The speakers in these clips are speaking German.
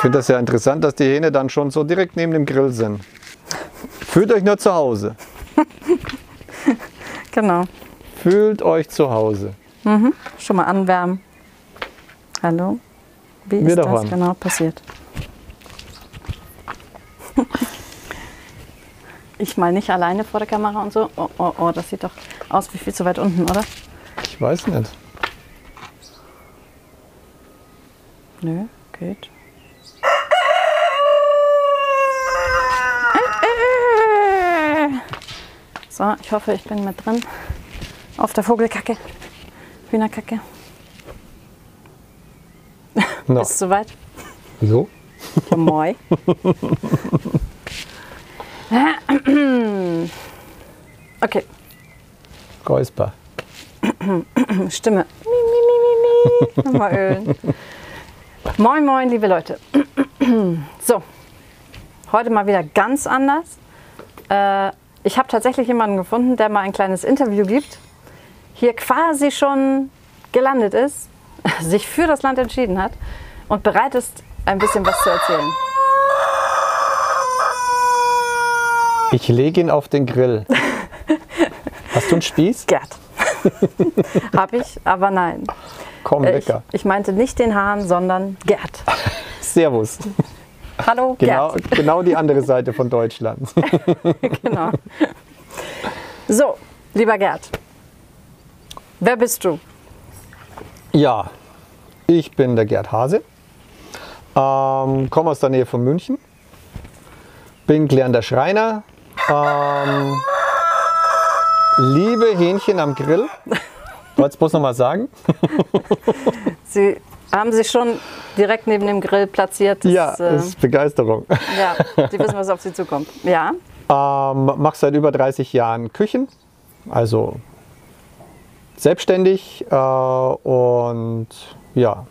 finde das ja interessant, dass die Hähne dann schon so direkt neben dem Grill sind. Fühlt euch nur zu Hause. Genau. Fühlt euch zu Hause. Schon mal anwärmen. Hallo? Wie ist Wieder das genau passiert? Ich mal nicht alleine vor der Kamera und so. Oh, oh, oh, das sieht doch aus wie viel zu weit unten, oder? Ich weiß nicht. Nö, geht. So, ich hoffe, ich bin mit drin. Auf der Vogelkacke. Hühnerkacke. No. Ist soweit? So? Ja, moi. Okay, Räusper. Stimme. Nochmal ölen. Moin, moin, liebe Leute. So, heute mal wieder ganz anders. Äh, ich habe tatsächlich jemanden gefunden, der mal ein kleines Interview gibt, hier quasi schon gelandet ist, sich für das Land entschieden hat und bereit ist, ein bisschen was zu erzählen. Ich lege ihn auf den Grill. Hast du einen Spieß? Gerd. habe ich, aber nein. Komm, Äh, Ich, lecker. ich meinte nicht den Hahn, sondern Gerd. Servus. Hallo, Genau, Gerd. genau die andere Seite von Deutschland. Genau. So, lieber Gerd, wer bist du? Ja, ich bin der Gerd Hase. Ähm, komme aus der Nähe von München. Bin gelernter Schreiner. Ähm, liebe Hähnchen am Grill. Wolltest du bloß noch mal sagen? Sie haben sich schon direkt neben dem Grill platziert. Das, Ja, äh, ist Begeisterung. ja, Sie wissen, was auf Sie zukommt. Ja, Ähm, mache seit über 30 Jahren Küchen, also selbstständig äh, und ja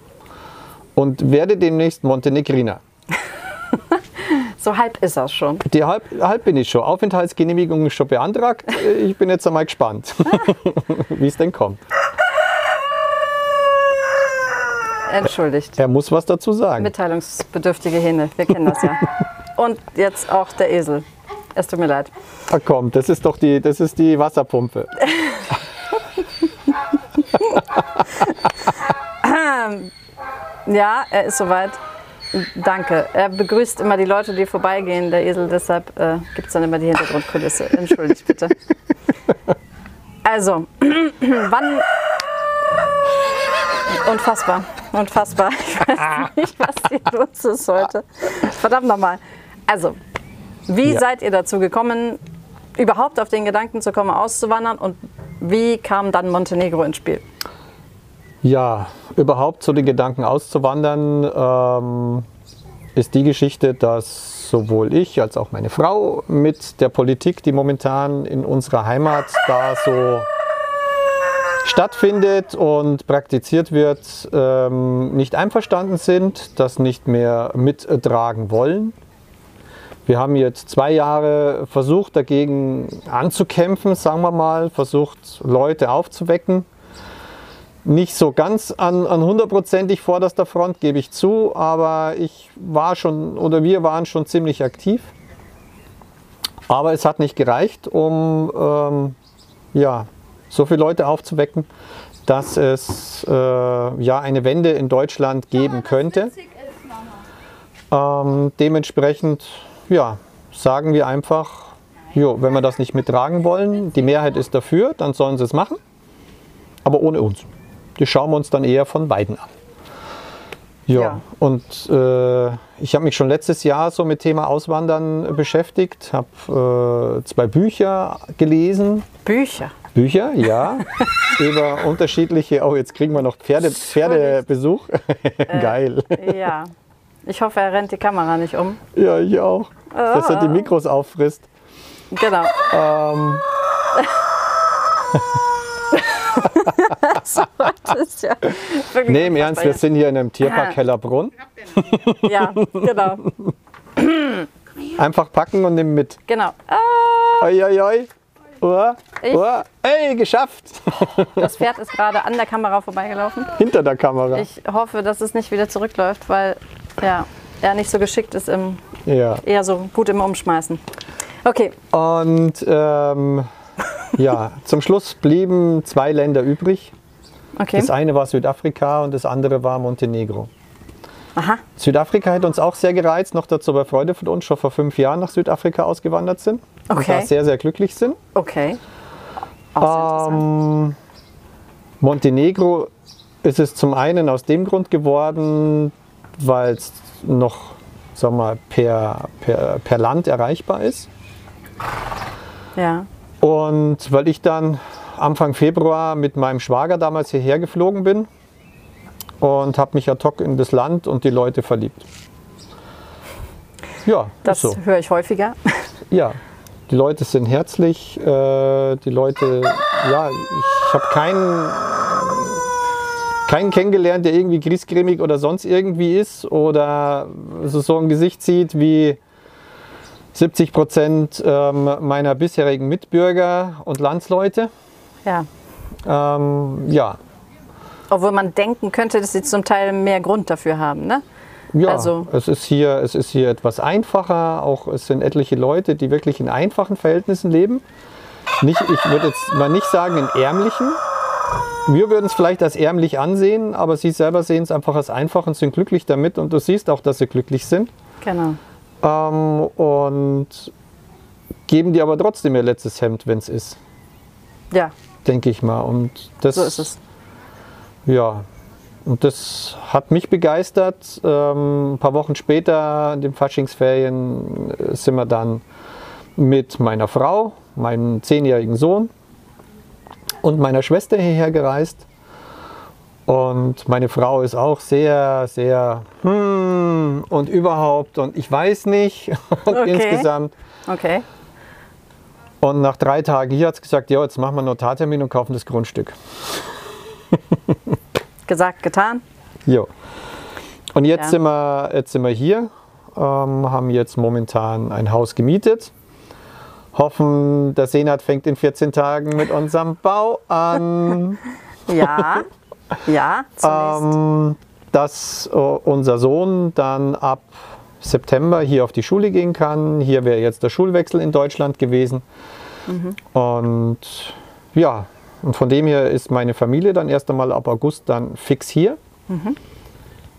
und werde demnächst Montenegriner. so halb ist das schon. Die halb, halb bin ich schon. Aufenthaltsgenehmigung ist schon beantragt. Ich bin jetzt einmal gespannt, wie es denn kommt. Entschuldigt. Er muss was dazu sagen. Mitteilungsbedürftige Hähne, wir kennen das ja. Und jetzt auch der Esel. Es tut mir leid. Ah, komm, das ist doch die, das ist die Wasserpumpe. Ja, er ist soweit. Danke. Er begrüßt immer die Leute, die vorbeigehen, der Esel. Deshalb äh, gibt es dann immer die Hintergrundkulisse. Entschuldigt bitte. Also, wann. Unfassbar. Unfassbar. Ich weiß nicht, was hier los ist heute. Verdammt nochmal. Also, wie Ja. seid ihr dazu gekommen, überhaupt auf den Gedanken zu kommen, auszuwandern? Und wie kam dann Montenegro ins Spiel? Ja, überhaupt zu den Gedanken auszuwandern, ähm, ist die Geschichte, dass sowohl ich als auch meine Frau mit der Politik, die momentan in unserer Heimat da so stattfindet und praktiziert wird, ähm, nicht einverstanden sind, das nicht mehr mittragen wollen. Wir haben jetzt zwei Jahre versucht, dagegen anzukämpfen, sagen wir mal, versucht, Leute aufzuwecken nicht so ganz an, hundertprozentig vorderster Front, gebe ich zu, aber ich war schon oder wir waren schon ziemlich aktiv. Aber es hat nicht gereicht, um ähm, ja, so viele Leute aufzuwecken, dass es äh, ja, eine Wende in Deutschland geben könnte. Ähm, dementsprechend ja, sagen wir einfach, jo, wenn wir das nicht mittragen wollen, die Mehrheit ist dafür, dann sollen sie es machen, aber ohne uns. Die schauen wir uns dann eher von beiden an. Ja, Ja. und äh, ich habe mich schon letztes Jahr so mit Thema Auswandern beschäftigt, habe äh, zwei Bücher gelesen. Bücher. Bücher, ja, über unterschiedliche, oh, jetzt kriegen wir noch Pferde, Pferdebesuch. Geil. Ja. Ich hoffe, er rennt die Kamera nicht um. Ja, ich auch. Dass er die Mikros auffrisst. Genau. Ähm, Das ist ja nee, im Ernst, wir sind hier in einem Tierpark Hellerbrunn. jetzt. Ja, genau. Einfach packen und nehmen mit. genau. Ah, Oi, oi, oi. Uah, Ich- uah. Ey, geschafft! das Pferd ist gerade an der Kamera vorbeigelaufen. Hinter der Kamera. Ich hoffe, dass es nicht wieder zurückläuft, weil, ja, er nicht so geschickt ist im, Ja. eher so gut im Umschmeißen. Okay, Und ähm, ja, zum Schluss blieben zwei Länder übrig. okay. Das eine war Südafrika und das andere war Montenegro. Aha, Südafrika hat uns auch sehr gereizt, noch dazu bei Freude von uns schon vor fünf Jahren nach Südafrika ausgewandert sind und Okay. da sehr, sehr glücklich sind. okay. Auch sehr interessant. Ähm, Montenegro ist es zum einen aus dem Grund geworden, weil es noch wir mal, per, per, per Land erreichbar ist. Ja, Und weil ich dann Anfang Februar mit meinem Schwager damals hierher geflogen bin und habe mich ad hoc in das Land und die Leute verliebt. Ja, das so. höre ich häufiger. Ja, die Leute sind herzlich. Äh, die Leute, ja, ich habe keinen, keinen kennengelernt, der irgendwie griesgrämig oder sonst irgendwie ist oder so, so ein Gesicht sieht wie 70 Prozent ähm, meiner bisherigen Mitbürger und Landsleute. Ja. Ähm, ja, Obwohl man denken könnte, dass sie zum Teil mehr Grund dafür haben, ne? Ja, Also- es, ist hier, es ist hier etwas einfacher. Auch es sind etliche Leute, die wirklich in einfachen Verhältnissen leben. Nicht, ich würde jetzt mal nicht sagen in ärmlichen. Wir würden es vielleicht als ärmlich ansehen, aber sie selber sehen es einfach als einfach und sind glücklich damit. Und du siehst auch, dass sie glücklich sind. Genau. Ähm, und geben dir aber trotzdem ihr letztes Hemd, wenn es ist, Ja, denke ich mal. Und das, so ist es. Ja, und das hat mich begeistert. Ähm, ein paar Wochen später, in den Faschingsferien, äh, sind wir dann mit meiner Frau, meinem zehnjährigen Sohn und meiner Schwester hierher gereist. Und meine Frau ist auch sehr, sehr hm und überhaupt und ich weiß nicht und Okay. insgesamt. Okay. Und nach drei Tagen hier hat sie gesagt, ja, jetzt machen wir einen Notartermin und kaufen das Grundstück. Gesagt, getan. Jo. Und jetzt, Ja. sind wir, jetzt sind wir hier, ähm, haben jetzt momentan ein Haus gemietet. Hoffen, der Senat fängt in 14 Tagen mit unserem Bau an. Ja. ja, zunächst. ähm, dass äh, unser Sohn dann ab September hier auf die Schule gehen kann. Hier wäre jetzt der Schulwechsel in Deutschland gewesen. Und ja, und von dem her ist meine Familie dann erst einmal ab August dann fix hier.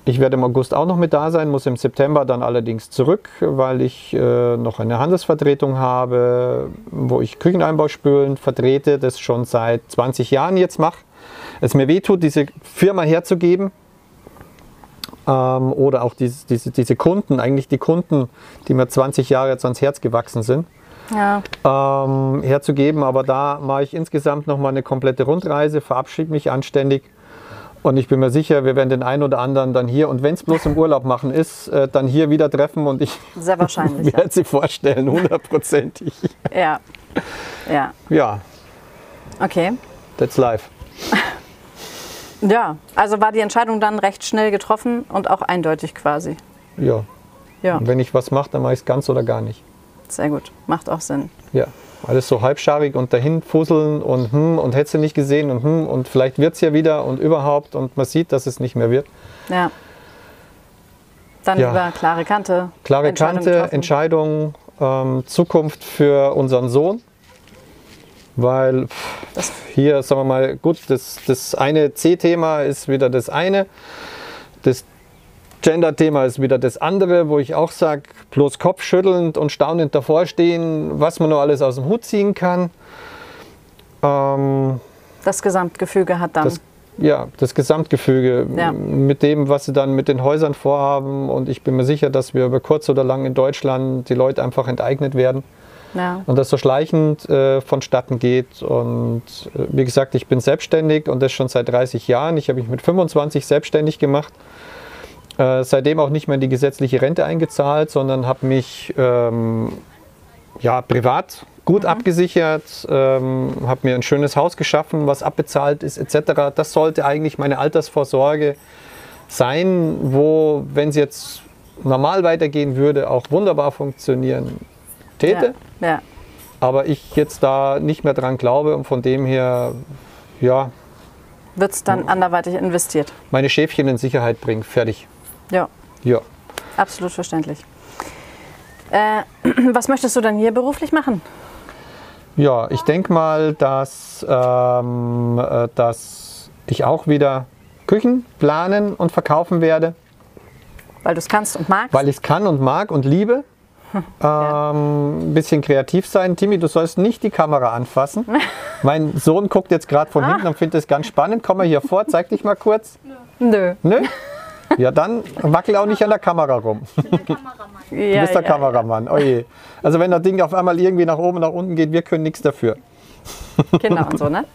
Ich werde im August auch noch mit da sein, muss im September dann allerdings zurück, weil ich äh, noch eine Handelsvertretung habe, wo ich Kücheneinbauspülen vertrete, das schon seit 20 Jahren jetzt mache. Es mir wehtut, diese Firma herzugeben. Ähm, oder auch diese, diese, diese Kunden, eigentlich die Kunden, die mir 20 Jahre jetzt ans Herz gewachsen sind ja. ähm, herzugeben. Aber da mache ich insgesamt noch mal eine komplette Rundreise, verabschiede mich anständig. Und ich bin mir sicher, wir werden den einen oder anderen dann hier, und wenn es bloß im Urlaub machen ist, äh, dann hier wieder treffen und ich Sehr wahrscheinlich. ja. werde sie vorstellen, hundertprozentig. ja. Ja. Ja, Okay. that's life. Ja, also war die Entscheidung dann recht schnell getroffen und auch eindeutig quasi. Ja. Ja, Und wenn ich was mache, dann mache ich es ganz oder gar nicht. Sehr gut. Macht auch Sinn. Ja. Alles so halbscharig und dahin fusseln und hm und hättest du nicht gesehen und hm und vielleicht wird es ja wieder und überhaupt und man sieht, dass es nicht mehr wird. Ja. Dann Ja. lieber klare Kante. Klare Entscheidung Kante, getroffen. Entscheidung, ähm, Zukunft für unseren Sohn. Weil pff, hier, sagen wir mal, gut, das, das eine C-Thema ist wieder das eine. Das Gender-Thema ist wieder das andere, wo ich auch sage, bloß kopfschüttelnd und staunend davor stehen, was man nur alles aus dem Hut ziehen kann. Ähm, Das Gesamtgefüge hat dann. das, ja, das Gesamtgefüge Ja. mit dem, was sie dann mit den Häusern vorhaben. Und ich bin mir sicher, dass wir über kurz oder lang in Deutschland die Leute einfach enteignet werden ja. und das so schleichend äh, vonstatten geht. Und äh, wie gesagt, ich bin selbstständig und das schon seit 30 Jahren. Ich habe mich mit 25 selbstständig gemacht. Äh, seitdem auch nicht mehr in die gesetzliche Rente eingezahlt, sondern habe mich ähm, ja, privat gut abgesichert, ähm, habe mir ein schönes Haus geschaffen, was abbezahlt ist etc. Das sollte eigentlich meine Altersvorsorge sein, wo, wenn es jetzt normal weitergehen würde, auch wunderbar funktionieren täte. Ja. ja. Aber ich jetzt da nicht mehr dran glaube und von dem her, ja, Wird es dann anderweitig investiert. meine Schäfchen in Sicherheit bringen. Fertig. Ja. Ja. absolut verständlich. Äh, was möchtest du dann hier beruflich machen? Ja, ich denke mal, dass, ähm, äh, dass ich auch wieder Küchen planen und verkaufen werde, Weil du es kannst und magst? weil ich es kann und mag und liebe. Ähm, ein bisschen kreativ sein. Timmy, du sollst nicht die Kamera anfassen. mein Sohn guckt jetzt gerade von hinten und findet es ganz spannend. Komm mal hier vor, zeig dich mal kurz. Nö. Nö? Ja, dann wackel auch nicht an der Kamera rum. Du Ja, bist der ja, Kameramann. Oh je. Also wenn das Ding auf einmal irgendwie nach oben, nach unten geht, wir können nichts dafür. Ja. Kinder und so, ne?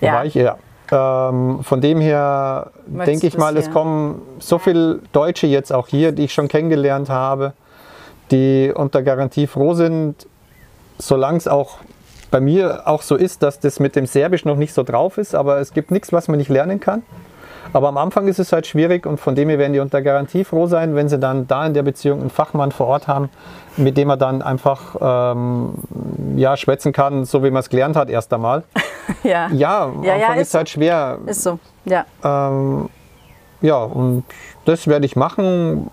Ja. war ich, ja. Ähm, von dem her denke ich du mal, es kommen so viele Deutsche jetzt auch hier, die ich schon kennengelernt habe, die unter Garantie froh sind, solange es auch bei mir auch so ist, dass das mit dem Serbisch noch nicht so drauf ist, aber es gibt nichts, was man nicht lernen kann. Aber am Anfang ist es halt schwierig und von dem her werden die unter Garantie froh sein, wenn sie dann da in der Beziehung einen Fachmann vor Ort haben, mit dem er dann einfach ähm, ja, schwätzen kann, so wie man es gelernt hat erst einmal. Ja. Ja, am Ja, ja, Anfang ist ist halt schwer. Ist so. Ja. Ähm, ja, und das werde ich machen.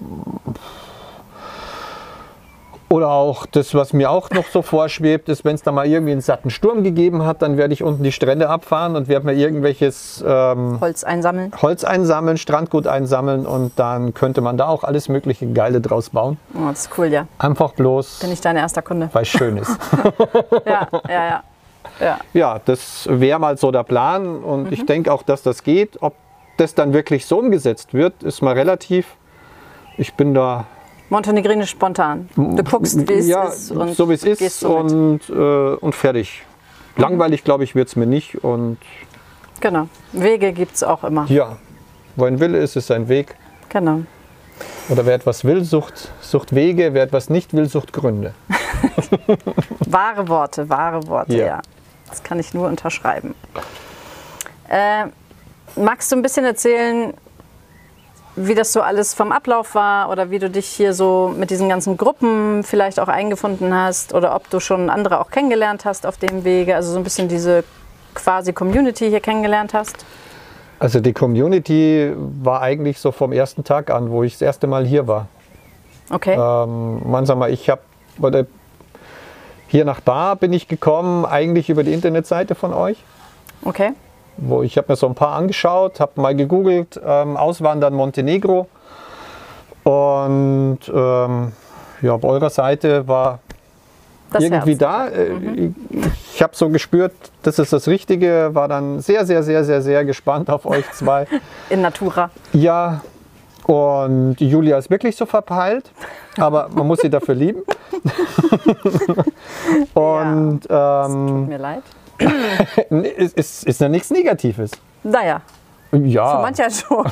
Oder auch das, was mir auch noch so vorschwebt, ist, wenn es da mal irgendwie einen satten Sturm gegeben hat, dann werde ich unten die Strände abfahren und werde mir irgendwelches ähm, Holz einsammeln. Holz einsammeln, Strandgut einsammeln und dann könnte man da auch alles mögliche Geile draus bauen. Oh, das ist cool, ja. Einfach bloß, Bin ich dein erster Kunde. weil es schön ist. Ja, ja, ja. Ja, Ja, das wäre mal so der Plan und ich denke auch, dass das geht. Ob das dann wirklich so umgesetzt wird, ist mal relativ. Ich bin da Montenegrinisch spontan. Du guckst, wie es ja, ist. Und so wie es gehst ist so und, äh, und fertig. Langweilig, glaube ich, wird es mir nicht. Und Genau. Wege gibt es auch immer. ja, wo ein Wille ist, ist ein Weg. Genau. Oder wer etwas will, sucht, sucht Wege. Wer etwas nicht will, sucht Gründe. Wahre Worte, wahre Worte, Ja. ja. Das kann ich nur unterschreiben. Äh, magst du ein bisschen erzählen, wie das so alles vom Ablauf war oder wie du dich hier so mit diesen ganzen Gruppen vielleicht auch eingefunden hast oder ob du schon andere auch kennengelernt hast auf dem Wege, also so ein bisschen diese quasi Community hier kennengelernt hast? Also die Community war eigentlich so vom ersten Tag an, wo ich das erste Mal hier war. Okay. Ähm, man sag mal, ich habe hier nach da bin ich gekommen, eigentlich über die Internetseite von euch. Okay. Wo ich habe mir so ein paar angeschaut, habe mal gegoogelt, ähm, Auswandern Montenegro. Und ähm, ja, auf eurer Seite war Das irgendwie Herz. da. Äh, Ich habe so gespürt, das ist das Richtige, war dann sehr, sehr, sehr, sehr, sehr gespannt auf euch zwei. In Natura. Ja, und Julia ist wirklich so verpeilt, aber man muss sie dafür lieben. und ähm, Mir leid. ist, ist ja nichts Negatives. Naja, Ja. für mancher schon.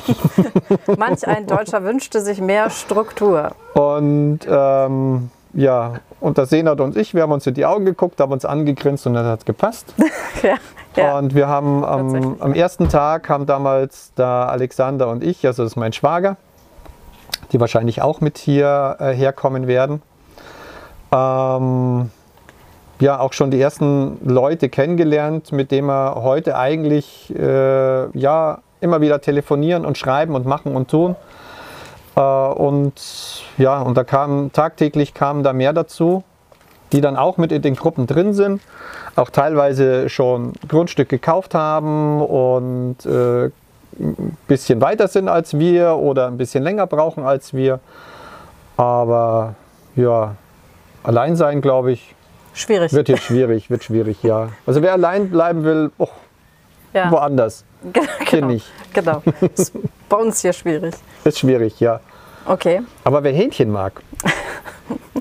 Manch ein Deutscher wünschte sich mehr Struktur. Und ähm, ja, und der Senat und ich, wir haben uns in die Augen geguckt, haben uns angegrinst und das hat gepasst. Ja, ja. Und wir haben am, am ersten Tag haben damals der Alexander und ich, also das ist mein Schwager, die wahrscheinlich auch mit hier äh, herkommen werden, ähm, ja auch schon die ersten Leute kennengelernt, mit denen wir heute eigentlich äh, ja immer wieder telefonieren und schreiben und machen und tun. Äh, und ja, und da kamen tagtäglich kamen da mehr dazu, die dann auch mit in den Gruppen drin sind, auch teilweise schon Grundstück gekauft haben und äh, ein bisschen weiter sind als wir oder ein bisschen länger brauchen als wir. Aber ja, allein sein, glaube ich, Schwierig. wird hier schwierig, wird schwierig, ja. Also wer allein bleiben will, oh, ja. woanders. Hier genau. nicht. Genau. Ist bei uns hier schwierig. Ist schwierig, ja. Okay. Aber wer Hähnchen mag,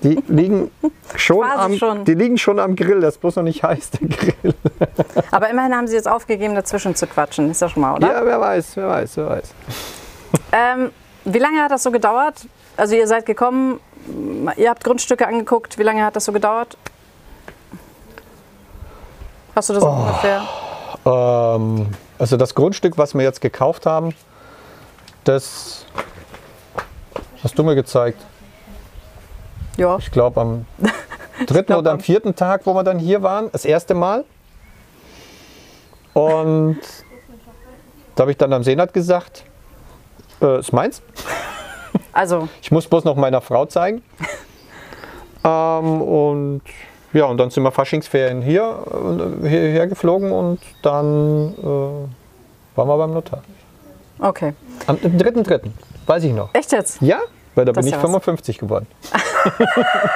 die liegen schon, am, schon. Die liegen schon am Grill, das ist bloß noch nicht heiß, der Grill. Aber immerhin haben Sie jetzt aufgegeben, dazwischen zu quatschen. Ist ja schon mal, oder? Ja, wer weiß, wer weiß, wer weiß. Ähm, wie lange hat das so gedauert? Also ihr seid gekommen, ihr habt Grundstücke angeguckt. Wie lange hat das so gedauert? Hast du das Oh. ungefähr? Ähm, also das Grundstück, was wir jetzt gekauft haben, das hast du mir gezeigt. Ja. Ich glaube am dritten glaub, oder am vierten Tag, wo wir dann hier waren, das erste Mal. Und da habe ich dann am Senat gesagt, äh, ist meins. Also, Ich muss bloß noch meiner Frau zeigen. ähm, und ja, und dann sind wir Faschingsferien hier, äh, hierher geflogen und dann äh, waren wir beim Notar. okay. Am 3.3. weiß ich noch. Echt jetzt? Ja, weil da Das bin ist ich ja was. 55 geworden.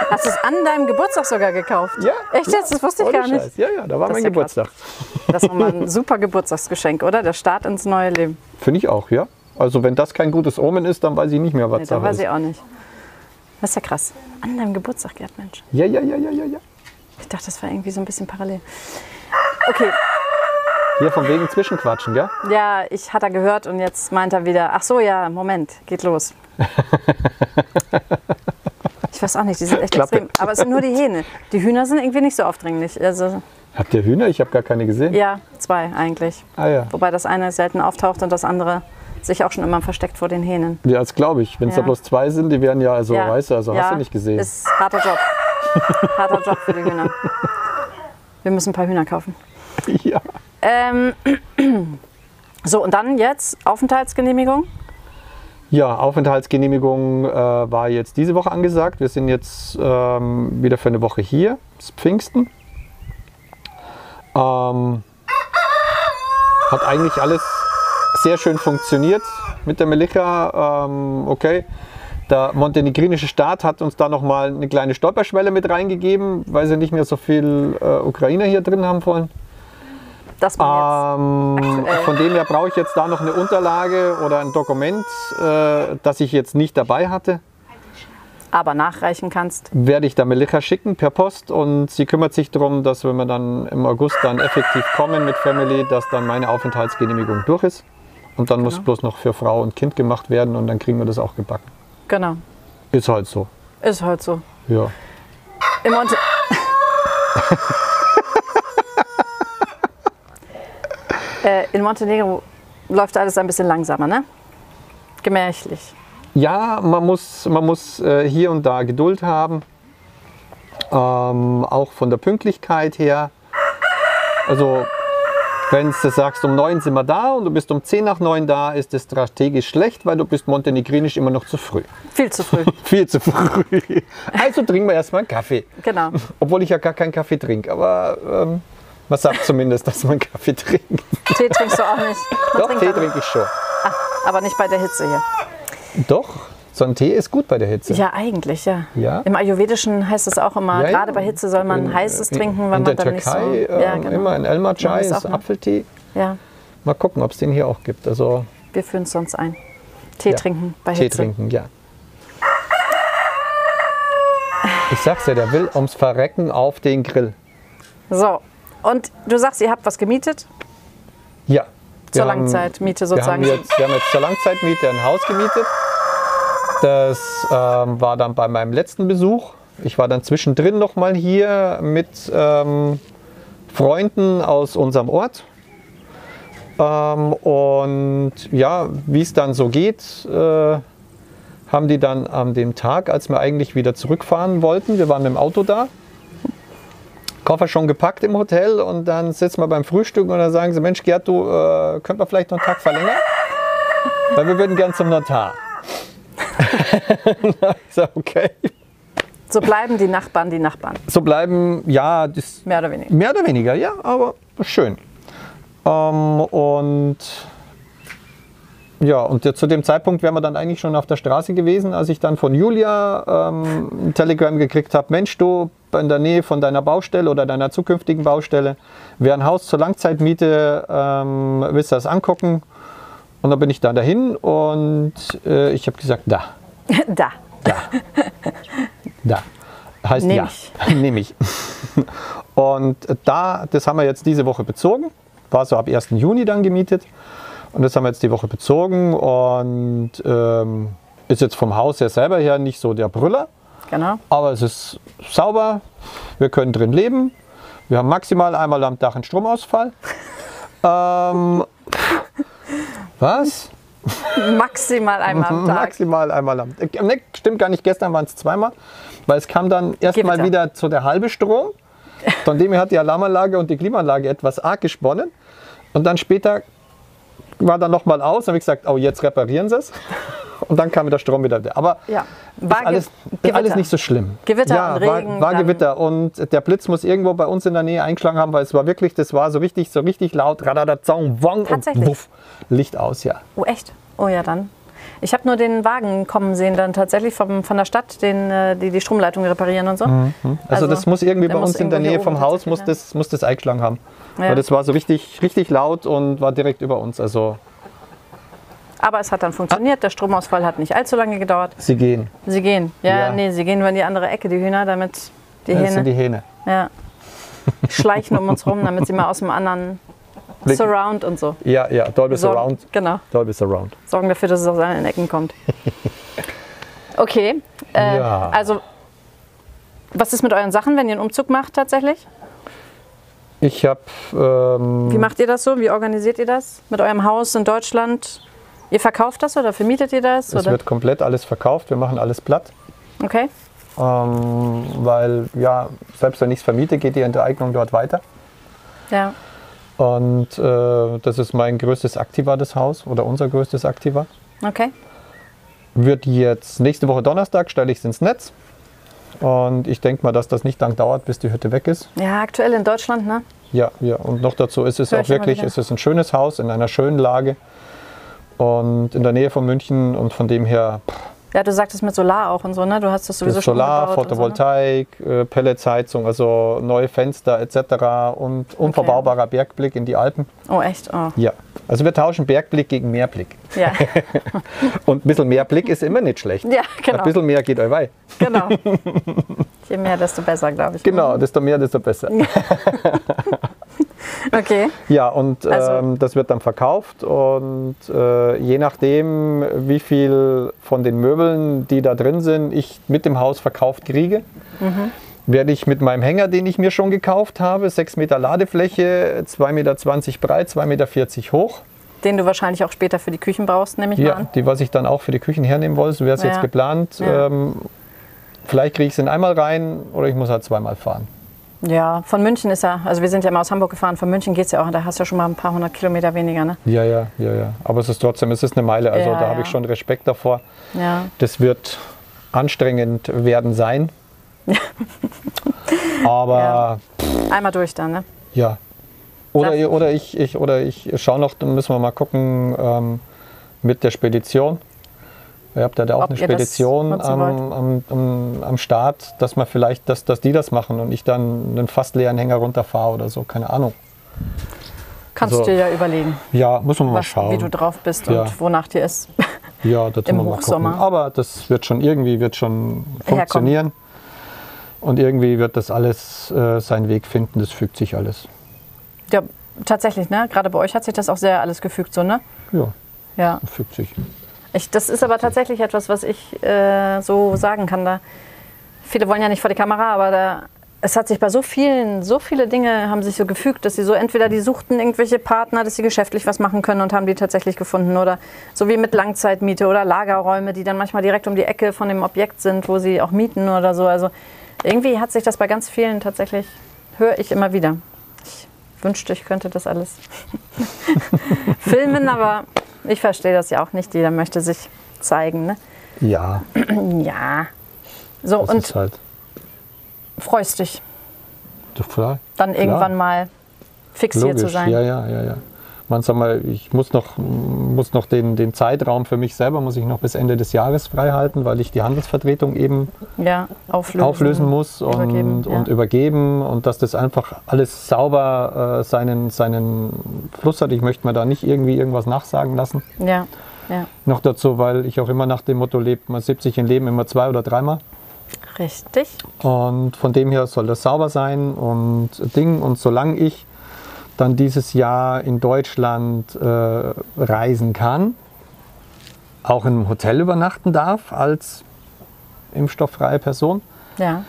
Hast du es an deinem Geburtstag sogar gekauft? Ja. Echt jetzt? Das wusste ich gar nicht. Scheiß. Ja, ja, da war Das mein ist ja krass. Geburtstag. Das ist nochmal ein super Geburtstagsgeschenk, oder? Der Start ins neue Leben. Finde ich auch, ja. Also wenn das kein gutes Omen ist, dann weiß ich nicht mehr, was Nee, da da weiß ist. ich auch nicht. Das ist ja krass. An deinem Geburtstag, Gerd, Mensch. Ja, ja, ja, ja, ja, ja. Ich dachte, das war irgendwie so ein bisschen parallel. Okay, Hier von wegen Zwischenquatschen, ja? ja, ich hatte gehört und jetzt meint er wieder, ach so, ja, Moment, geht los. Ich weiß auch nicht, die sind echt Klappe. extrem. Aber es sind nur die Hähne. Die Hühner sind irgendwie nicht so aufdringlich. Also, Habt ihr Hühner? Ich habe gar keine gesehen. ja, zwei eigentlich. Ah ja. Wobei das eine selten auftaucht und das andere sich auch schon immer versteckt vor den Hähnen. Ja, das glaube ich. Wenn es Ja. da bloß zwei sind, die werden ja, also, ja. weißt du, also ja, hast du nicht gesehen. Ist harter Job. Harter Job für die Hühner. Wir müssen ein paar Hühner kaufen. ja. Ähm, so, und dann jetzt Aufenthaltsgenehmigung. ja, Aufenthaltsgenehmigung äh, war jetzt diese Woche angesagt. Wir sind jetzt ähm, wieder für eine Woche hier. Es ist Pfingsten. Ähm, hat eigentlich alles sehr schön funktioniert mit der Melicha. Ähm, okay. Der montenegrinische Staat hat uns da nochmal eine kleine Stolperschwelle mit reingegeben, weil sie nicht mehr so viel äh, Ukrainer hier drin haben wollen. Dass man Ähm, von dem her brauche ich jetzt da noch eine Unterlage oder ein Dokument, äh, das ich jetzt nicht dabei hatte. aber nachreichen kannst. Werde ich da Melissa schicken per Post und sie kümmert sich darum, dass wenn wir dann im August dann effektiv kommen mit Family, dass dann meine Aufenthaltsgenehmigung durch ist. Und dann muss Genau. bloß noch für Frau und Kind gemacht werden und dann kriegen wir das auch gebacken. Genau. Ist halt so. Ist halt so. Ja. Im Monte äh, in Montenegro läuft alles ein bisschen langsamer, ne? Gemächlich. Ja, man muss, man muss äh, hier und da Geduld haben. Ähm, auch von der Pünktlichkeit her. Also, wenn du sagst, um 9 sind wir da und du bist um 10 nach 9 da, ist das strategisch schlecht, weil du bist montenegrinisch immer noch zu früh. Viel zu früh. Viel zu früh. Also trinken wir erstmal einen Kaffee. genau. Obwohl ich ja gar keinen Kaffee trinke. Aber ähm, man sagt zumindest, dass man Kaffee trinkt. Tee trinkst du auch nicht. Man Doch, Tee trinke ich schon. Aber nicht bei der Hitze hier. Doch, so ein Tee ist gut bei der Hitze. Ja, eigentlich, ja. Ja? Im Ayurvedischen heißt es auch immer, Ja, ja. gerade bei Hitze soll man In- heißes in- trinken, weil in man der dann nicht so. Türkei ähm, ja, genau. immer in Elma Chai ist? Apfeltee. ja, Mal gucken, ob es den hier auch gibt. Also wir führen es sonst ein. Tee Ja. trinken bei Tee Hitze. trinken, ja. Ich sag's ja, der will ums Verrecken auf den Grill. So, und du sagst, ihr habt was gemietet? Ja. Zur Langzeitmiete Wir haben, sozusagen. jetzt, wir haben jetzt zur Langzeitmiete ein Haus gemietet. Das ähm, war dann bei meinem letzten Besuch. Ich war dann zwischendrin noch mal hier mit ähm, Freunden aus unserem Ort. Ähm, und ja, wie es dann so geht, äh, haben die dann an dem Tag, als wir eigentlich wieder zurückfahren wollten, wir waren mit dem Auto da, Koffer schon gepackt im Hotel und dann sitzen wir beim Frühstück und dann sagen sie, Mensch Gerd, du äh, könnt vielleicht noch einen Tag verlängern? Weil wir würden gern zum Notar. okay. So bleiben die Nachbarn die Nachbarn, So bleiben, ja, das, mehr oder weniger. mehr oder weniger, ja, aber schön. Ähm, und ja, und ja, zu dem Zeitpunkt wären wir dann eigentlich schon auf der Straße gewesen, als ich dann von Julia ähm, ein Telegram gekriegt habe, Mensch, du in der Nähe von deiner Baustelle oder deiner zukünftigen Baustelle wäre ein Haus zur Langzeitmiete, ähm, willst du das angucken? Und dann bin ich da dahin und äh, ich habe gesagt, da, da. da. Da. Heißt Nehm ja. Nehme ich. Und da, das haben wir jetzt diese Woche bezogen. War so ab 1. Juni dann gemietet. Und das haben wir jetzt die Woche bezogen und ähm, ist jetzt vom Haus her selber her nicht so der Brüller. Genau. Aber es ist sauber, wir können drin leben. Wir haben maximal einmal am Tag einen Stromausfall. ähm, was? Maximal einmal am Tag. Maximal einmal am Tag. Ne, stimmt gar nicht, gestern waren es zweimal. Weil es kam dann erstmal wieder zu der halbe Strom. Von dem her hat die Alarmanlage und die Klimaanlage etwas arg gesponnen. Und dann später war dann nochmal aus. Dann habe ich gesagt, oh, jetzt reparieren sie es. Und dann kam der Strom wieder. Aber Ja. ist War alles, Ge- ist alles nicht so schlimm. Gewitter ja, und Regen, War, war Gewitter und der Blitz muss irgendwo bei uns in der Nähe eingeschlagen haben, weil es war wirklich, das war so richtig, so richtig laut. Radadazong, wong und wuff, Licht aus, ja. Oh, echt? Oh ja, dann. Ich habe nur den Wagen kommen sehen, dann tatsächlich vom, von der Stadt, den, äh, die die Stromleitung reparieren und so. Also, das muss irgendwie bei uns in der Nähe vom Haus muss das, muss das eingeschlagen haben. Ja. Weil das war so richtig, richtig laut und war direkt über uns. Also Aber es hat dann funktioniert. Der Stromausfall hat nicht allzu lange gedauert. sie gehen. Sie gehen. Ja, Ja. nee, sie gehen nur in die andere Ecke, die Hühner, damit die Das Hähne sind die Hähne. ja, schleichen um uns rum, damit sie mal aus dem anderen. Surround und so. Ja, ja, Dolby sorgen. Surround. Genau. Dolby Surround. Sorgen dafür, dass es aus allen Ecken kommt. Okay. Äh, Ja. Also, was ist mit euren Sachen, wenn ihr einen Umzug macht tatsächlich? Ich habe ähm, Wie macht ihr das so? Wie organisiert ihr das? Mit eurem Haus in Deutschland? Ihr verkauft das oder vermietet ihr das? Es Oder? wird komplett alles verkauft. Wir machen alles platt. Okay. Ähm, weil, ja, selbst wenn ich es vermiete, geht die Enteignung dort weiter. Ja. Und äh, das ist mein größtes Aktiva, das Haus, oder unser größtes Aktiva. Okay. Wird jetzt nächste Woche Donnerstag, stelle ich es ins Netz. Und ich denke mal, dass das nicht lang dauert, bis die Hütte weg ist. Ja, aktuell in Deutschland, ne? Ja, ja. Und noch dazu ist es Hör auch wirklich, wieder. es ist ein schönes Haus in einer schönen Lage. Und in der Nähe von München und von dem her Ja, du sagtest mit Solar auch und so, ne? Du hast das sowieso schon Solar, umgebaut und Photovoltaik, äh, Pelletsheizung, also neue Fenster etc. und unverbaubarer Bergblick in die Alpen. So, ne? Oh, echt? Oh. Ja, also wir tauschen Bergblick gegen Meerblick. Ja, Und ein bisschen mehr Blick ist immer nicht schlecht. ja Ein genau. bisschen mehr geht euch wei. genau. Je mehr, desto besser, glaube ich. Genau, desto mehr, desto besser. Okay. Ja, und Also- ähm, das wird dann verkauft und äh, je nachdem, wie viel von den Möbeln, die da drin sind, ich mit dem Haus verkauft kriege, Mhm. werde ich mit meinem Hänger, den ich mir schon gekauft habe, 6 Meter Ladefläche, 2,20 Meter breit, 2,40 Meter hoch, Den du wahrscheinlich auch später für die Küchen brauchst, nehme ich mal ja, an. die, was ich dann auch für die Küchen hernehmen wollte, so wäre es Ja. jetzt geplant. Ja. Ähm, vielleicht kriege ich es in einmal rein oder ich muss halt zweimal fahren. Ja, von München ist ja, also wir sind ja mal aus Hamburg gefahren, von München geht es ja auch, da hast du ja schon mal ein paar hundert Kilometer weniger, ne? Ja, ja, ja, ja. Aber es ist trotzdem, es ist eine Meile, also Ja, da habe ja. ich schon Respekt davor. Ja. Das wird anstrengend werden sein. Aber Einmal durch dann, ne? ja. Oder, oder ich, ich, oder ich schaue noch, dann müssen wir mal gucken ähm, mit der Spedition. Ihr habt ja da auch Ob eine das Spedition am, am, am, am Start, dass man vielleicht, dass, dass die das machen und ich dann einen fast leeren Hänger runterfahre oder so, keine Ahnung. Kannst So. du dir ja überlegen, Ja, muss man mal was, schauen. wie du drauf bist Ja. und wonach dir ist. Ja, da tun Im wir mal gucken. Aber das wird schon irgendwie wird schon Herkommen. funktionieren. Und irgendwie wird das alles äh, seinen Weg finden. Das fügt sich alles. Ja, tatsächlich, ne? Gerade bei euch hat sich das auch sehr alles gefügt, so, ne? Ja, Ja. fügt sich. Ich, das ist aber tatsächlich etwas, was ich äh, so sagen kann. Da, viele wollen ja nicht vor die Kamera, aber da, es hat sich bei so vielen, so viele Dinge haben sich so gefügt, dass sie so entweder die suchten irgendwelche Partner, dass sie geschäftlich was machen können und haben die tatsächlich gefunden oder so wie mit Langzeitmiete oder Lagerräume, die dann manchmal direkt um die Ecke von dem Objekt sind, wo sie auch mieten oder so. Also irgendwie hat sich das bei ganz vielen tatsächlich, höre ich immer wieder. Ich wünschte, ich könnte das alles filmen, aber ich verstehe das ja auch nicht. Jeder möchte sich zeigen. Ne? Ja, Ja. So, das und halt. freust dich klar. dann irgendwann mal fix hier zu Logisch. sein. Ja, ja, ja, ja. Man sag mal, ich muss noch, muss noch den, den Zeitraum für mich selber muss ich noch bis Ende des Jahres frei halten, weil ich die Handelsvertretung eben Ja, auflösen, auflösen muss und übergeben, ja. und übergeben und dass das einfach alles sauber äh, seinen, seinen Fluss hat. Ich möchte mir da nicht irgendwie irgendwas nachsagen lassen. Ja, ja, Noch dazu, weil ich auch immer nach dem Motto lebt, man 70 im Leben immer zwei oder dreimal. richtig. Und von dem her soll das sauber sein und Ding. Und solange ich dann dieses Jahr in Deutschland äh, reisen kann, auch in einem Hotel übernachten darf als impfstofffreie Person, Ja,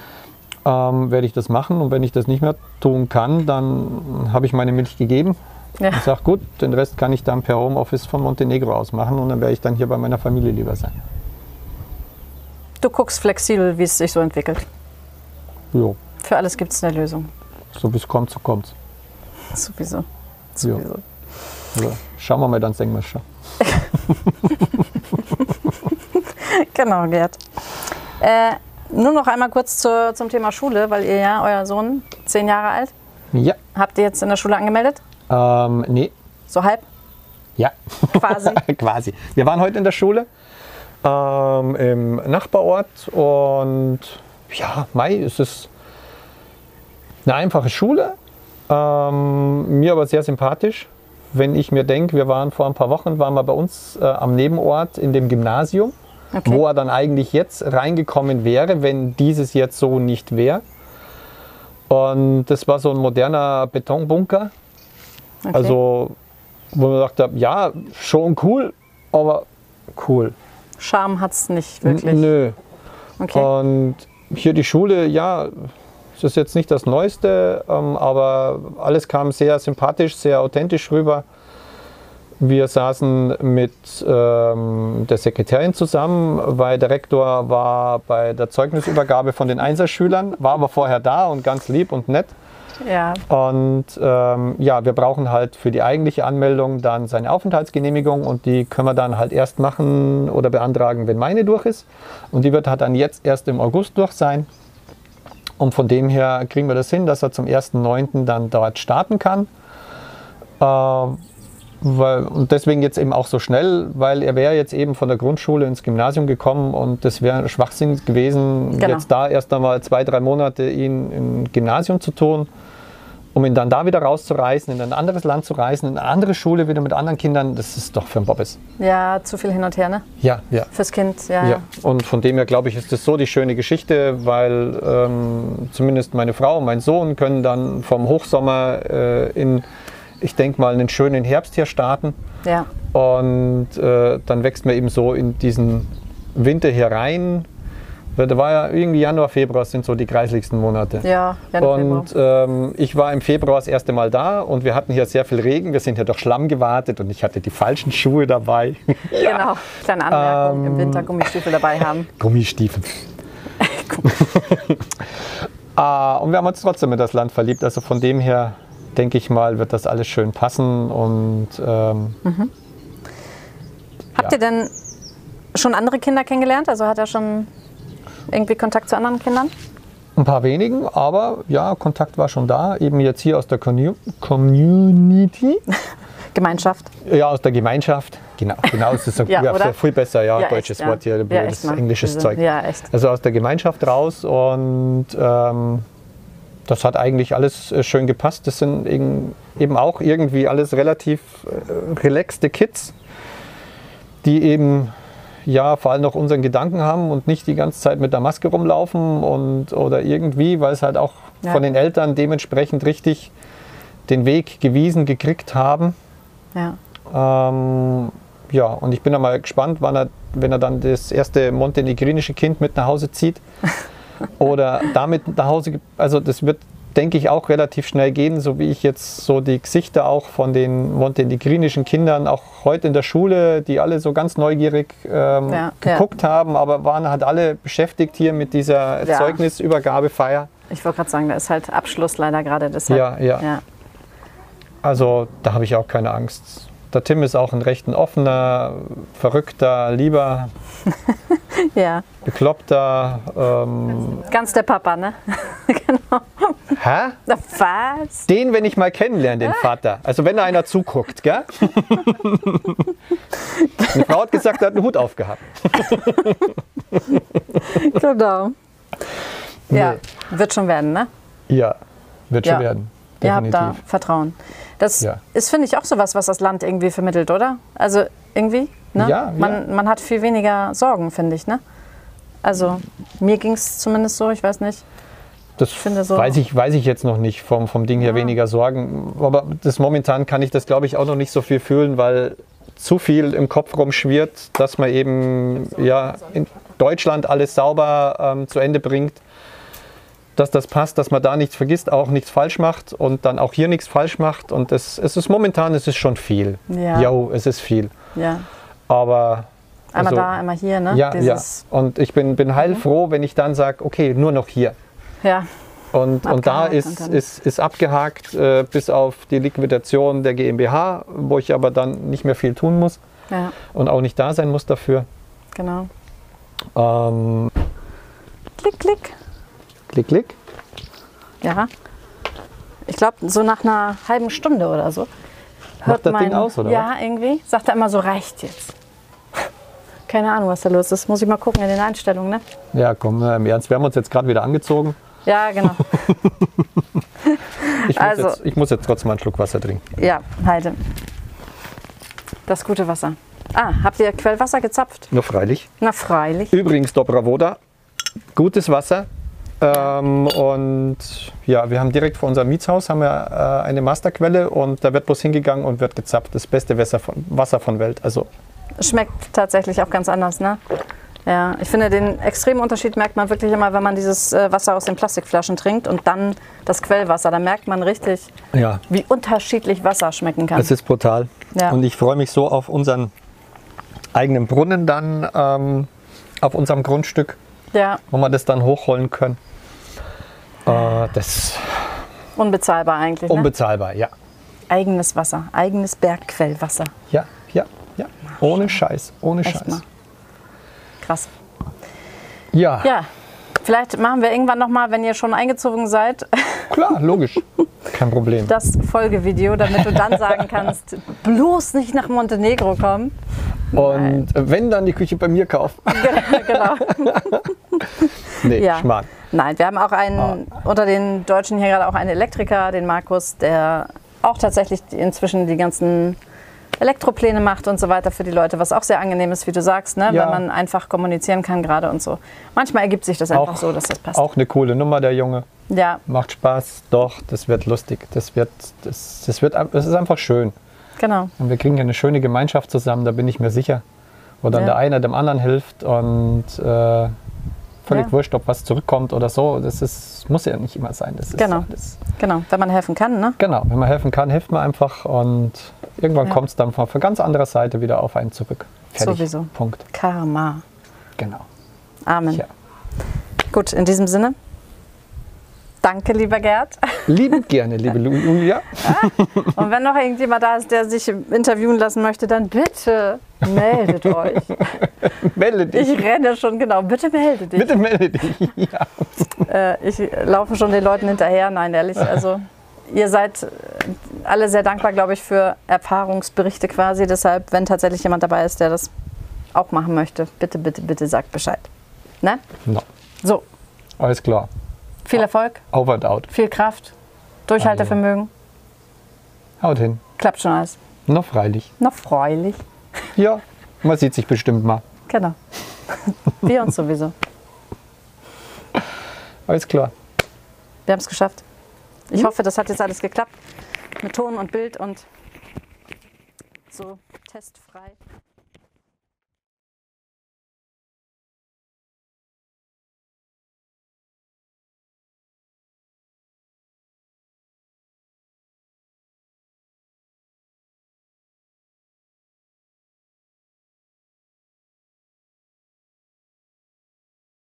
ähm, werde ich das machen. Und wenn ich das nicht mehr tun kann, dann habe ich meine Milch gegeben. ja. Ich sage, gut, den Rest kann ich dann per Homeoffice von Montenegro aus machen und dann werde ich dann hier bei meiner Familie lieber sein. Du guckst flexibel, wie es sich so entwickelt. Jo, Für alles gibt es eine Lösung. so wie es kommt, so kommt Sowieso. Ja. Sowieso. Also, schauen wir mal, dann sehen wir schon. genau, Gerd. Äh, nur noch einmal kurz zur, zum Thema Schule, weil ihr ja, euer Sohn, zehn Jahre alt, Ja. habt ihr jetzt in der Schule angemeldet? Ähm, nee. So halb? Ja. Quasi. Quasi. Wir waren heute in der Schule ähm, im Nachbarort und ja, Mai, es ist eine einfache Schule, ähm, mir aber sehr sympathisch. Wenn ich mir denke, wir waren vor ein paar Wochen, waren wir bei uns äh, am Nebenort in dem Gymnasium, Okay. wo er dann eigentlich jetzt reingekommen wäre, wenn dieses jetzt so nicht wäre. Und das war so ein moderner Betonbunker. Okay. Also, wo man hat, ja, schon cool, aber cool. Charme hat es nicht wirklich. Nö. Okay. Und hier die Schule, ja, es ist jetzt nicht das Neueste, ähm, aber alles kam sehr sympathisch, sehr authentisch rüber. Wir saßen mit ähm, der Sekretärin zusammen, weil der Rektor war bei der Zeugnisübergabe von den Einserschülern, war aber vorher da und ganz lieb und nett. Ja, Und ähm, ja, wir brauchen halt für die eigentliche Anmeldung dann seine Aufenthaltsgenehmigung und die können wir dann halt erst machen oder beantragen, wenn meine durch ist. Und die wird halt dann jetzt erst im August durch sein. Und von dem her kriegen wir das hin, dass er zum 1.9. dann dort starten kann. Äh, weil, und deswegen jetzt eben auch so schnell, weil er wäre jetzt eben von der Grundschule ins Gymnasium gekommen und das wäre Schwachsinn gewesen, Genau. jetzt da erst einmal zwei, drei Monate ihn im Gymnasium zu tun, um ihn dann da wieder rauszureißen, in ein anderes Land zu reisen, in eine andere Schule wieder mit anderen Kindern, das ist doch für ein Bobbes. ja, zu viel hin und her, ne? Ja, ja. Fürs Kind, ja. Ja, und von dem her glaube ich, ist das so die schöne Geschichte, weil ähm, zumindest meine Frau und mein Sohn können dann vom Hochsommer äh, in, ich denke mal, einen schönen Herbst hier starten. ja. Und äh, dann wächst man eben so in diesen Winter hier rein. Da war ja irgendwie Januar, Februar sind so die kreislichsten Monate. Ja, Januar. Und ähm, ich war im Februar das erste Mal da und wir hatten hier sehr viel Regen. Wir sind hier durch Schlamm gewartet und ich hatte die falschen Schuhe dabei. Genau, kleine Anmerkung, im Ähm, Winter Gummistiefel dabei haben. Gummistiefel. Ah, und wir haben uns trotzdem in das Land verliebt. Also von dem her denke ich mal, wird das alles schön passen. Und ähm, Habt ihr denn schon andere Kinder kennengelernt? Also hat er schon irgendwie Kontakt zu anderen Kindern? ein paar wenigen, aber ja, Kontakt war schon da. Eben jetzt hier aus der Commu- Community. Gemeinschaft? Ja, aus der Gemeinschaft. Genau, genau, es ist so Ja, ja, viel besser, ja, Ja, deutsches echt. Wort hier, Ja, echt mal. englisches Diese- Zeug. ja, echt. Also aus der Gemeinschaft raus und ähm, das hat eigentlich alles äh, schön gepasst. Das sind eben eben auch irgendwie alles relativ äh, relaxte Kids, die eben ja vor allem noch unseren Gedanken haben und nicht die ganze Zeit mit der Maske rumlaufen und oder irgendwie, weil es halt auch Ja. von den Eltern dementsprechend richtig den Weg gewiesen gekriegt haben. Ja. Ähm, ja, und ich bin dann mal gespannt, wann er, wenn er dann das erste montenegrinische Kind mit nach Hause zieht oder damit nach Hause, also das wird, denke ich, auch relativ schnell gehen, so wie ich jetzt so die Gesichter auch von den montenegrinischen Kindern, auch heute in der Schule, die alle so ganz neugierig ähm, Ja, geguckt haben, aber waren halt alle beschäftigt hier mit dieser Ja. Zeugnisübergabefeier. Ich wollte gerade sagen, da ist halt Abschluss leider gerade deshalb. Ja, ja. ja. Also da habe ich auch keine Angst. Der Tim ist auch ein recht ein offener, verrückter, lieber, Ja, bekloppter. Ähm, ganz der Papa, ne? hä? Na, Was? Den, wenn ich mal kennenlerne, den Vater. Also wenn da einer zuguckt, gell? Eine Frau hat gesagt, er hat einen Hut aufgehabt. Genau. Ja, wird schon werden, ne? Ja, wird Ja. schon werden. Ihr habt da Definitiv. Vertrauen. Das Ja. ist, finde ich, auch sowas, was das Land irgendwie vermittelt, oder? Also irgendwie, ne? Ja, man, man hat viel weniger Sorgen, finde ich, ne? Also mir ging es zumindest so, ich weiß nicht. Das finde so- weiß, ich, weiß ich jetzt noch nicht vom, vom Ding her weniger Sorgen. Aber das momentan kann ich das, glaube ich, auch noch nicht so viel fühlen, weil zu viel im Kopf rumschwirrt, dass man eben ja, in Deutschland alles sauber ähm, zu Ende bringt. Dass das passt, dass man da nichts vergisst, auch nichts falsch macht und dann auch hier nichts falsch macht. Und es, es ist momentan, es ist schon viel. Ja. Jo, es ist viel. Ja. Aber Einmal also, da, einmal hier, ne? ja, Dieses, ja. Und ich bin, bin heilfroh, wenn ich dann sage, okay, nur noch hier. Ja. Und, und da ist, und ist, ist abgehakt, äh, bis auf die Liquidation der GmbH, wo ich aber dann nicht mehr viel tun muss ja, und auch nicht da sein muss dafür. genau. Ähm, Klick, klick. klick, klick. Ja. Ich glaube, so nach einer halben Stunde oder so. Macht das Ding aus, oder Ja, irgendwie. Sagt er immer so, reicht jetzt. Keine Ahnung, was da los ist. Muss ich mal gucken in den Einstellungen, ne? Ja, komm, äh, im Ernst. Wir haben uns jetzt gerade wieder angezogen. Ja, genau. Ich muss, Also- jetzt, ich muss jetzt trotzdem mal einen Schluck Wasser trinken. ja, halte. Das gute Wasser. Ah, habt ihr Quellwasser gezapft? Nur freilich. Na, freilich. Übrigens, Dobra Voda, gutes Wasser. Ähm, und ja, wir haben direkt vor unserem Mietshaus haben wir, äh, eine Masterquelle und da wird bloß hingegangen und wird gezapft. Das beste Wasser von, Wasser von Welt. Also Schmeckt tatsächlich auch ganz anders, ne? Ja, ich finde, den extremen Unterschied merkt man wirklich immer, wenn man dieses äh, Wasser aus den Plastikflaschen trinkt und dann das Quellwasser. Da merkt man richtig, ja, wie unterschiedlich Wasser schmecken kann. es ist brutal. Ja. Und ich freue mich so auf unseren eigenen Brunnen dann ähm, auf unserem Grundstück, Ja, wo wir das dann hochholen können. Äh, das unbezahlbar eigentlich. Ne? unbezahlbar, ja. Eigenes Wasser, eigenes Bergquellwasser. Ja, ja, ja. Ohne Scheiß, ohne Echt Scheiß. mal. Krass. Ja, Ja, vielleicht machen wir irgendwann nochmal, wenn ihr schon eingezogen seid, klar, logisch. Kein Problem. das Folgevideo, damit du dann sagen kannst, bloß nicht nach Montenegro kommen. Und wenn dann die Küche bei mir kaufen. genau. Nee, Ja. Schmarrn. Nein, wir haben auch einen, unter den Deutschen hier gerade auch einen Elektriker, den Markus, der auch tatsächlich inzwischen die ganzen Elektropläne macht und so weiter für die Leute, was auch sehr angenehm ist, wie du sagst, ne? Ja. wenn man einfach kommunizieren kann gerade und so. Manchmal ergibt sich das einfach Auch- so, dass das passt. Auch eine coole Nummer, der Junge. Ja, Macht Spaß. Doch, das wird lustig. Das wird, das, das wird, das ist einfach schön. genau. Und wir kriegen hier eine schöne Gemeinschaft zusammen, da bin ich mir sicher. Wo dann Ja. der eine dem anderen hilft und äh, völlig Ja. wurscht, ob was zurückkommt oder so. Das ist, muss ja nicht immer sein. Das ist Genau. alles- Genau, wenn man helfen kann, ne? genau, wenn man helfen kann, hilft man einfach und irgendwann Ja. kommt es dann von, von ganz anderer Seite wieder auf einen zurück. Fertig. Sowieso. Punkt. Karma. Genau. Amen. Ja. Gut, in diesem Sinne. Danke, lieber Gerd. Liebend gerne, liebe Julia. Und wenn noch irgendjemand da ist, der sich interviewen lassen möchte, dann bitte meldet euch. Melde dich. Ich renne schon, genau. Bitte melde dich. Bitte melde dich. Ja. Äh, ich laufe schon den Leuten hinterher. Nein, ehrlich. Also, ihr seid alle sehr dankbar, glaube ich, für Erfahrungsberichte quasi. Deshalb, wenn tatsächlich jemand dabei ist, der das auch machen möchte, bitte, bitte, bitte sagt Bescheid. Ne? No. So, Alles klar. Viel Erfolg, Over and out. viel Kraft, Durchhaltevermögen. Haut hin. Klappt schon alles. Noch freilich. Noch freulich. Ja, man sieht sich bestimmt mal. Genau. Wir uns sowieso. Alles klar. Wir haben es geschafft. Ich hoffe, das hat jetzt alles geklappt. Mit Ton und Bild und so testfrei.